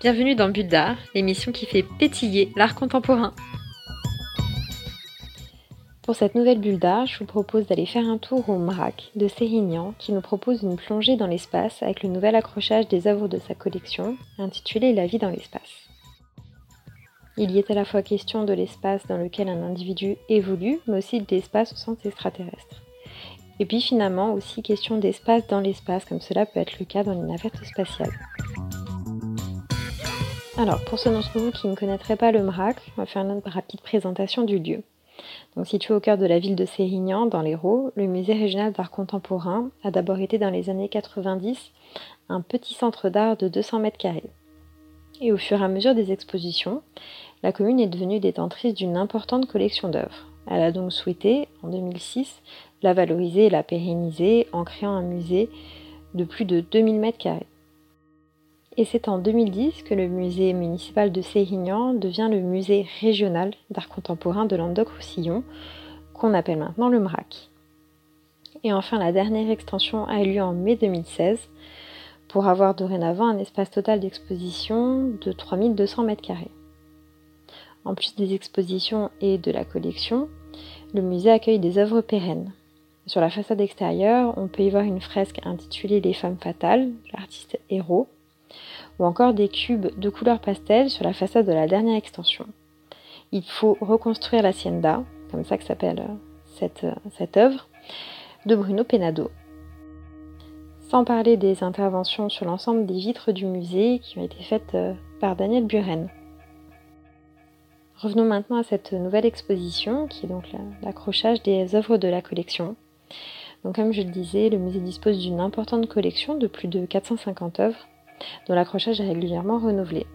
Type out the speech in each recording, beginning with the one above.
Bienvenue dans Bulle d'Art, l'émission qui fait pétiller l'art contemporain. Pour cette nouvelle bulle d'art, je vous propose d'aller faire un tour au MRAC de Sérignan qui nous propose une plongée dans l'espace avec le nouvel accrochage des œuvres de sa collection intitulé La vie dans l'espace. Il y est à la fois question de l'espace dans lequel un individu évolue, mais aussi de l'espace au sens extraterrestre. Et puis finalement aussi question d'espace dans l'espace, comme cela peut être le cas dans les navettes spatiales. Alors, pour ceux d'entre vous qui ne connaîtraient pas le MRAC, on va faire une rapide présentation du lieu. Situé au cœur de la ville de Sérignan, dans l'Hérault, le musée régional d'art contemporain a d'abord été dans les années 90 un petit centre d'art de 200 mètres carrés. Et au fur et à mesure des expositions, la commune est devenue détentrice d'une importante collection d'œuvres. Elle a donc souhaité, en 2006, la valoriser et la pérenniser en créant un musée de plus de 2000 mètres carrés. Et c'est en 2010 que le musée municipal de Sérignan devient le musée régional d'art contemporain de Languedoc-Roussillon, qu'on appelle maintenant le MRAC. Et enfin, la dernière extension a eu lieu en mai 2016 pour avoir dorénavant un espace total d'exposition de 3200 m2. En plus des expositions et de la collection, le musée accueille des œuvres pérennes. Sur la façade extérieure, on peut y voir une fresque intitulée Les femmes fatales, l'artiste héros, ou encore des cubes de couleur pastel sur la façade de la dernière extension. Il faut reconstruire l'hacienda, comme ça que s'appelle euh, cette, euh, cette œuvre, de Bruno Penado. Sans parler des interventions sur l'ensemble des vitres du musée qui ont été faites euh, par Daniel Buren. Revenons maintenant à cette nouvelle exposition qui est donc l'accrochage des œuvres de la collection. Comme je le disais, le musée dispose d'une importante collection de plus de 450 œuvres dont l'accrochage est régulièrement renouvelé.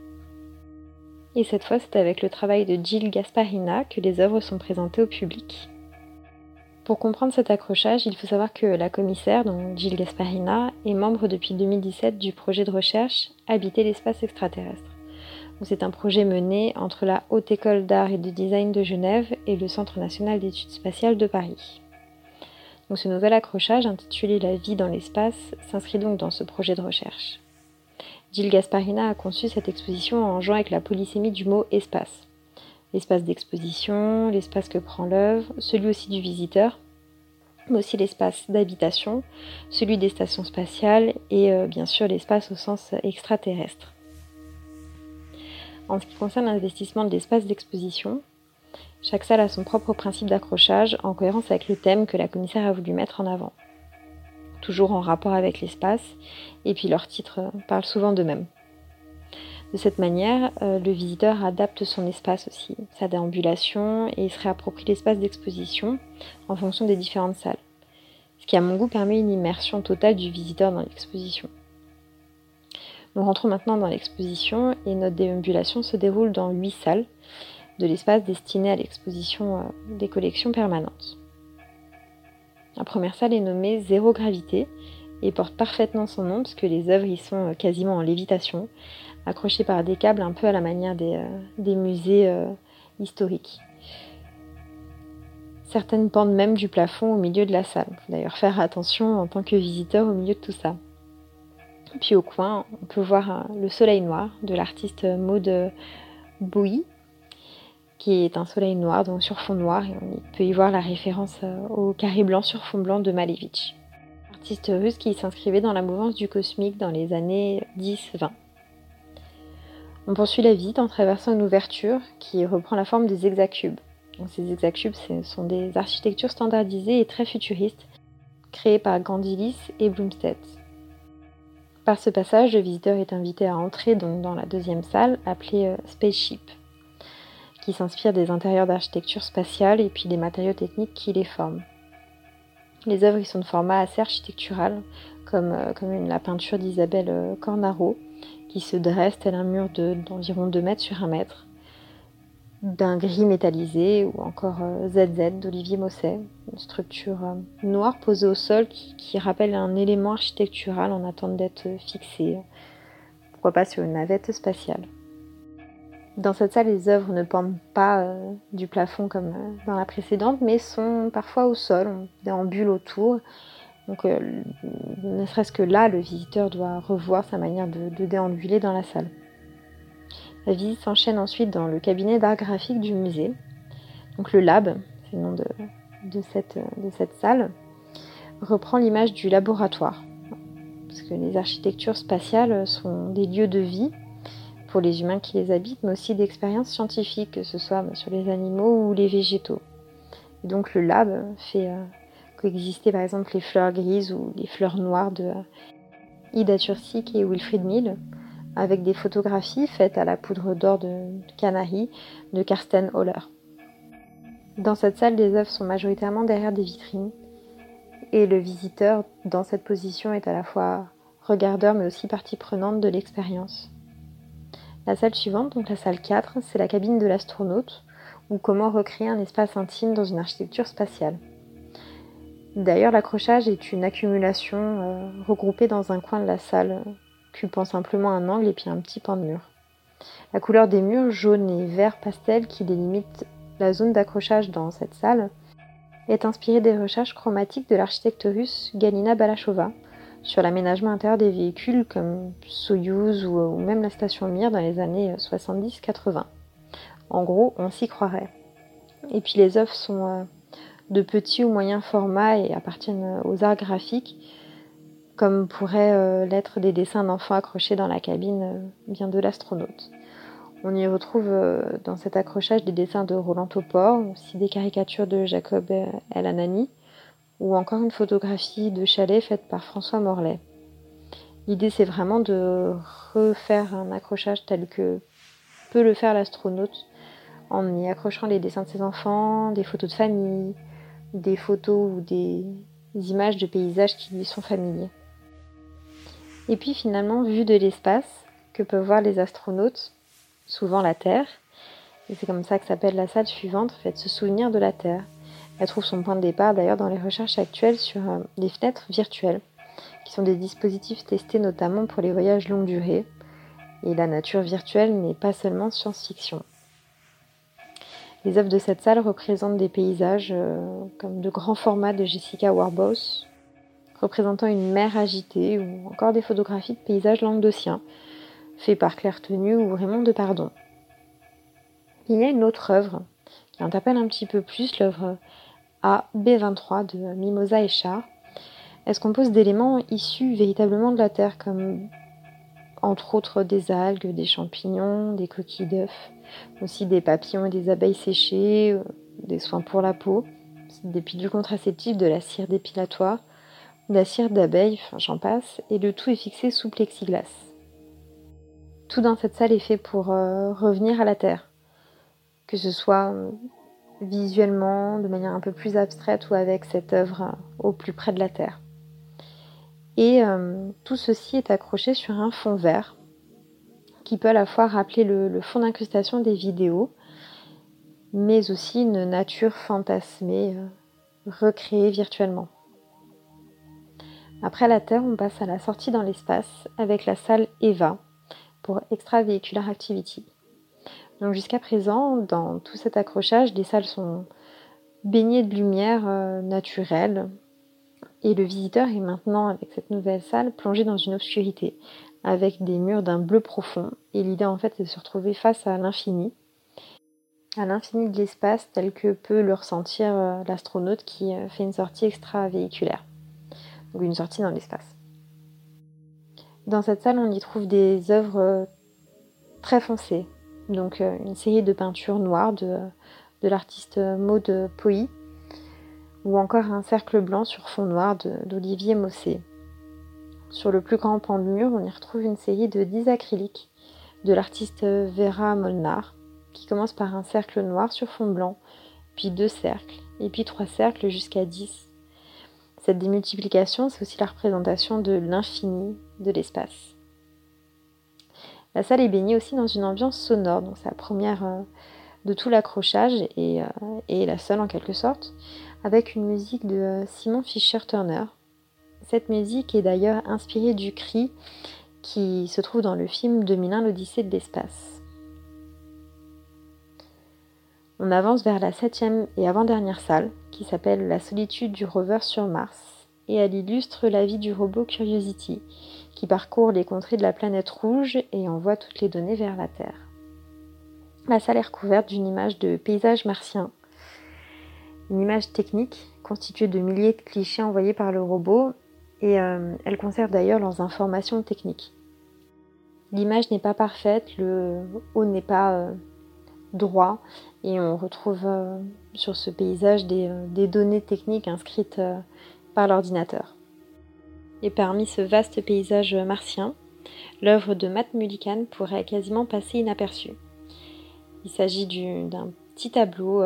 Et cette fois, c'est avec le travail de Gilles Gasparina que les œuvres sont présentées au public. Pour comprendre cet accrochage, il faut savoir que la commissaire, donc Gilles Gasparina, est membre depuis 2017 du projet de recherche Habiter l'espace extraterrestre. C'est un projet mené entre la Haute École d'Art et de Design de Genève et le Centre national d'études spatiales de Paris. Donc ce nouvel accrochage intitulé La vie dans l'espace s'inscrit donc dans ce projet de recherche. Gilles Gasparina a conçu cette exposition en jouant avec la polysémie du mot espace. L'espace d'exposition, l'espace que prend l'œuvre, celui aussi du visiteur, mais aussi l'espace d'habitation, celui des stations spatiales et euh, bien sûr l'espace au sens extraterrestre. En ce qui concerne l'investissement de l'espace d'exposition, chaque salle a son propre principe d'accrochage en cohérence avec le thème que la commissaire a voulu mettre en avant toujours en rapport avec l'espace, et puis leurs titres parlent souvent d'eux-mêmes. De cette manière, euh, le visiteur adapte son espace aussi, sa déambulation, et il se réapproprie l'espace d'exposition en fonction des différentes salles. Ce qui, à mon goût, permet une immersion totale du visiteur dans l'exposition. Nous rentrons maintenant dans l'exposition et notre déambulation se déroule dans huit salles de l'espace destiné à l'exposition euh, des collections permanentes. La première salle est nommée Zéro Gravité et porte parfaitement son nom puisque les œuvres y sont euh, quasiment en lévitation, accrochées par des câbles un peu à la manière des, euh, musées euh, historiques. Certaines pendent même du plafond au milieu de la salle. Faut d'ailleurs faire attention en tant que visiteur au milieu de tout ça. Puis au coin, on peut voir le soleil noir de l'artiste Maud Bouy, qui est un soleil noir, donc sur fond noir, et on peut y voir la référence euh, au carré blanc sur fond blanc de Malevich, artiste russe qui s'inscrivait dans la mouvance du cosmique dans les années 10-20. On poursuit la visite en traversant une ouverture qui reprend la forme des hexacubes. ces hexacubes sont des architectures standardisées et très futuristes, créées par Gandilis et Blumstedt. Par ce passage, le visiteur est invité à entrer dans la deuxième salle appelée euh, Spaceship qui s'inspire des intérieurs d'architecture spatiale et puis des matériaux techniques qui les forment. Les œuvres sont de format assez architectural, comme, euh, la peinture d'Isabelle euh, Cornaro, qui se dresse tel un mur d'environ 2 mètres sur 1 mètre. d'un gris métallisé ou encore ZZ euh, d'Olivier Mosset, une structure noire posée au sol qui, rappelle un élément architectural en attente d'être fixé, pourquoi pas sur une navette spatiale. Dans cette salle, les œuvres ne pendent pas euh, du plafond comme dans la précédente, mais sont parfois au sol, on déambule autour. Donc, ne serait-ce que là, le visiteur doit revoir sa manière de déambuler dans la salle. La visite s'enchaîne ensuite dans le cabinet d'art graphique du musée. Donc le lab, c'est le nom de cette salle, reprend l'image du laboratoire. Parce que les architectures spatiales sont des lieux de vie pour les humains qui les habitent, mais aussi d'expériences scientifiques, que ce soit sur les animaux ou les végétaux. Donc le lab fait euh, coexister par exemple les fleurs grises ou les fleurs noires de Ida Tursik et Wilfried Mill, avec des photographies faites à la poudre d'or de Canaries de Karsten Holler. Dans cette salle, les œuvres sont majoritairement derrière des vitrines et le visiteur dans cette position est à la fois regardeur mais aussi partie prenante de l'expérience. La salle suivante, donc la salle 4, c'est la cabine de l'astronaute ou comment recréer un espace intime dans une architecture spatiale. D'ailleurs, l'accrochage est une accumulation euh, regroupée dans un coin de la salle occupant simplement un angle et puis un petit pan de mur. La couleur des murs jaune et vert pastel qui délimitent la zone d'accrochage dans cette salle est inspirée des recherches chromatiques de l'architecte russe Galina Balachova sur l'aménagement intérieur des véhicules comme Soyuz ou, même la station Mir dans les années 70-80. En gros, on s'y croirait. Et puis les œuvres sont euh, de petits ou moyens formats et appartiennent aux arts graphiques comme pourraient euh, l'être des dessins d'enfants accrochés dans la cabine euh, de l'astronaute. On y retrouve euh, dans cet accrochage des dessins de Roland Topor, aussi des caricatures de Jacob El Anani, ou encore une photographie de chalet faite par François Morlaix. L'idée c'est vraiment de refaire un accrochage tel que peut le faire l'astronaute en y accrochant les dessins de ses enfants, des photos de famille, des photos ou des images de paysages qui lui sont familiers. Et puis finalement, vue de l'espace, que peuvent voir les astronautes, souvent la Terre, et c'est comme ça que s'appelle la salle suivante, fait, se souvenir de la Terre. Elle trouve son point de départ d'ailleurs dans les recherches actuelles sur euh, les fenêtres virtuelles, qui sont des dispositifs testés notamment pour les voyages longue durée. Et la nature virtuelle n'est pas seulement science-fiction. Les œuvres de cette salle représentent des paysages euh, comme de grands formats de Jessica Warboss, représentant une mer agitée ou encore des photographies de paysages languedociens, faits par Claire Tenu ou Raymond Pardon. Il y a une autre œuvre qui interpelle un petit peu plus, l'œuvre AB23 de Mimosa et Char. Elle se compose d'éléments issus véritablement de la Terre, comme entre autres des algues, des champignons, des coquilles d'œufs, aussi des papillons et des abeilles séchées, euh, des soins pour la peau, des pilules contraceptives, de la cire dépilatoire, la cire d'abeille, enfin j'en passe, et le tout est fixé sous plexiglas. Tout dans cette salle est fait pour euh, revenir à la Terre, que ce soit euh, visuellement, de manière un peu plus abstraite ou avec cette œuvre euh, au plus près de la Terre. Et tout ceci est accroché sur un fond vert qui peut à la fois rappeler le fond d'incrustation des vidéos, mais aussi une nature fantasmée, recréée virtuellement. Après la Terre, on passe à la sortie dans l'espace avec la salle EVA pour Extravehicular Activity. Donc jusqu'à présent, dans tout cet accrochage, les salles sont baignées de lumière euh, naturelle et le visiteur est maintenant, avec cette nouvelle salle, plongé dans une obscurité avec des murs d'un bleu profond. Et l'idée en fait, c'est de se retrouver face à l'infini, à l'infini de l'espace tel que peut le ressentir euh, l'astronaute qui euh, fait une sortie extravéhiculaire ou une sortie dans l'espace. Dans cette salle, on y trouve des œuvres très foncées, donc euh, une série de peintures noires de, l'artiste Maud Poi, ou encore un cercle blanc sur fond noir d'Olivier Mossé. Sur le plus grand pan de mur, on y retrouve une série de 10 acryliques de l'artiste Vera Molnar, qui commence par un cercle noir sur fond blanc, puis deux cercles, et puis trois cercles jusqu'à 10 cette démultiplication, c'est aussi la représentation de l'infini de l'espace. La salle est baignée aussi dans une ambiance sonore, donc c'est la première euh, de tout l'accrochage et, et, la seule en quelque sorte, avec une musique de Simon Fischer-Turner. Cette musique est d'ailleurs inspirée du cri qui se trouve dans le film 2001 l'Odyssée de l'espace. On avance vers la septième et avant-dernière salle, qui s'appelle La solitude du rover sur Mars, et elle illustre la vie du robot Curiosity, qui parcourt les contrées de la planète rouge et envoie toutes les données vers la Terre. La salle est recouverte d'une image de paysage martien, une image technique constituée de milliers de clichés envoyés par le robot, et euh, elle conserve d'ailleurs leurs informations techniques. L'image n'est pas parfaite, le haut n'est pas euh, droit, et on retrouve euh, sur ce paysage des, données techniques inscrites par l'ordinateur. Et parmi ce vaste paysage martien, l'œuvre de Matt Mullican pourrait quasiment passer inaperçue. Il s'agit d'un petit tableau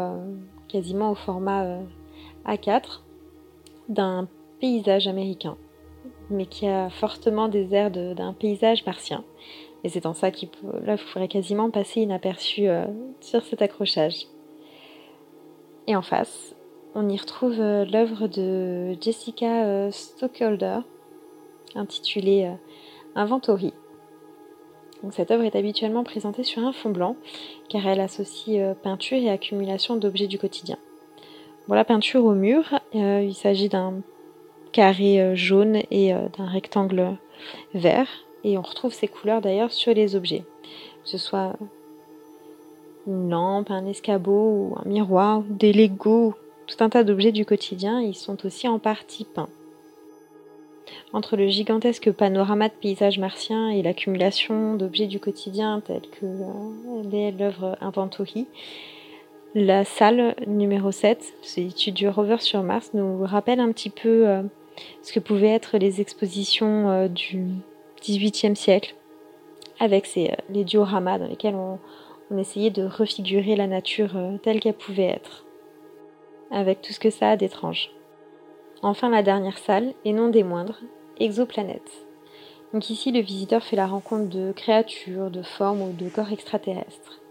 quasiment au format A4 d'un paysage américain, mais qui a fortement des airs d'un paysage martien. Et c'est en ça qu'il pourrait quasiment passer inaperçu euh, sur cet accrochage. Et en face, on y retrouve euh, l'œuvre de Jessica euh, Stockholder, intitulée Inventory. Donc, cette œuvre est habituellement présentée sur un fond blanc, car elle associe peinture et accumulation d'objets du quotidien. Pour la peinture au mur, il s'agit d'un carré jaune et d'un rectangle vert et on retrouve ces couleurs d'ailleurs sur les objets, que ce soit une lampe, un escabeau ou un miroir, des Legos, tout un tas d'objets du quotidien, ils sont aussi en partie peints. Entre le gigantesque panorama de paysages martiens et l'accumulation d'objets du quotidien tels que euh, l'œuvre Inventory, la salle numéro 7, c'est l'étude du rover sur Mars, nous rappelle un petit peu euh, ce que pouvaient être les expositions euh, du, XVIIIe siècle, avec ces, les dioramas dans lesquels on, essayait de refigurer la nature telle qu'elle pouvait être, avec tout ce que ça a d'étrange. Enfin, la dernière salle, et non des moindres, exoplanètes. Donc ici, le visiteur fait la rencontre de créatures, de formes ou de corps extraterrestres.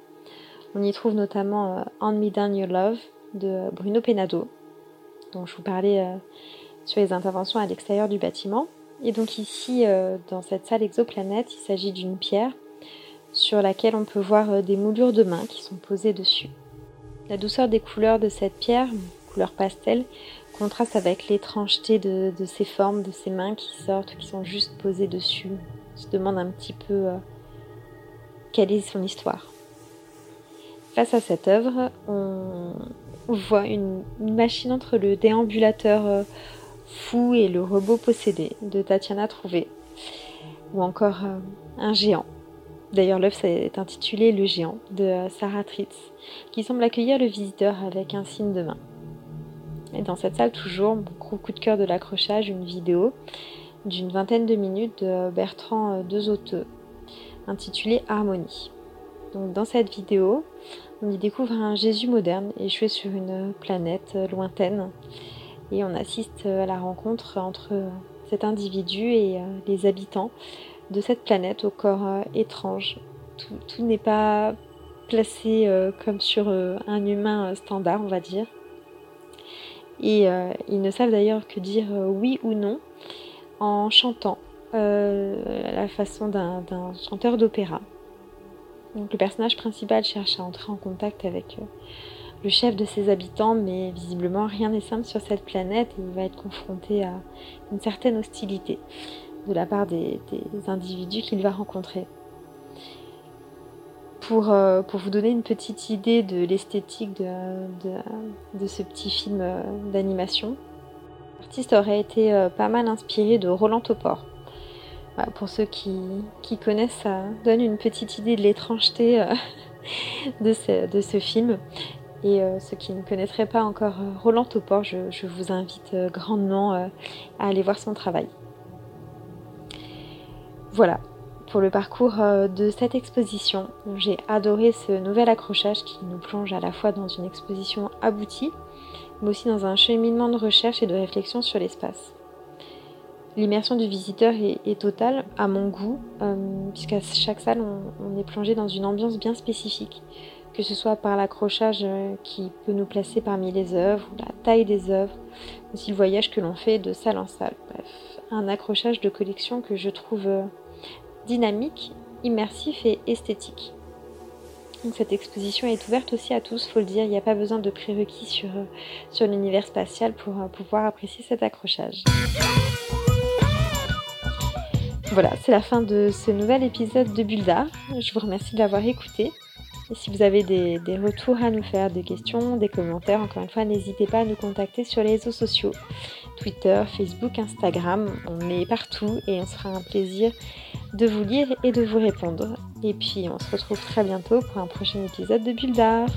On y trouve notamment On Me Down Your Love de Bruno Penado, dont je vous parlais euh, sur les interventions à l'extérieur du bâtiment, et donc ici, euh, dans cette salle exoplanète, il s'agit d'une pierre sur laquelle on peut voir euh, des moulures de mains qui sont posées dessus. La douceur des couleurs de cette pierre, couleur pastel, contraste avec l'étrangeté de, ces formes, de ces mains qui sortent, qui sont juste posées dessus. On se demande un petit peu euh, quelle est son histoire. Face à cette œuvre, on, voit une, machine entre le déambulateur Fou et le robot possédé de Tatiana Trouvé, ou encore euh, Un géant. D'ailleurs, l'œuvre est intitulée Le géant de euh, Sarah Tritz, qui semble accueillir le visiteur avec un signe de main. Et dans cette salle, toujours, mon gros coup de cœur de l'accrochage, une vidéo d'une vingtaine de minutes de Bertrand euh, Dezoteux, intitulée Harmonie. Donc, dans cette vidéo, on y découvre un Jésus moderne échoué sur une planète lointaine et on assiste à la rencontre entre cet individu et euh, les habitants de cette planète au corps euh, étrange. Tout, n'est pas placé euh, comme sur un humain standard, on va dire. Et ils ne savent d'ailleurs que dire oui ou non en chantant à la façon d'un chanteur d'opéra. Donc le personnage principal cherche à entrer en contact avec le chef de ses habitants, mais visiblement rien n'est simple sur cette planète et il va être confronté à une certaine hostilité de la part des, individus qu'il va rencontrer. Pour, euh, pour, vous donner une petite idée de l'esthétique de, ce petit film euh, d'animation, l'artiste aurait été euh, pas mal inspiré de Roland Topor. pour ceux qui, connaissent, ça donne une petite idée de l'étrangeté de ce film. Et ceux qui ne connaîtraient pas encore Roland Topor, je, vous invite grandement à aller voir son travail. Voilà pour le parcours de cette exposition. J'ai adoré ce nouvel accrochage qui nous plonge à la fois dans une exposition aboutie, mais aussi dans un cheminement de recherche et de réflexion sur l'espace. L'immersion du visiteur est, totale à mon goût, puisqu'à chaque salle, on, est plongé dans une ambiance bien spécifique que ce soit par l'accrochage euh, qui peut nous placer parmi les œuvres, la taille des œuvres, aussi le voyage que l'on fait de salle en salle. Bref, un accrochage de collection que je trouve euh, dynamique, immersif et esthétique. Donc cette exposition est ouverte aussi à tous, faut le dire, il n'y a pas besoin de prérequis sur, euh, sur l'univers spatial pour pouvoir apprécier cet accrochage. Voilà, c'est la fin de ce nouvel épisode de Bulldar. Je vous remercie de l'avoir écouté. Et si vous avez des, retours à nous faire, des questions, des commentaires, encore une fois, n'hésitez pas à nous contacter sur les réseaux sociaux. Twitter, Facebook, Instagram, on est partout et on sera un plaisir de vous lire et de vous répondre. Et puis on se retrouve très bientôt pour un prochain épisode de Bulldar.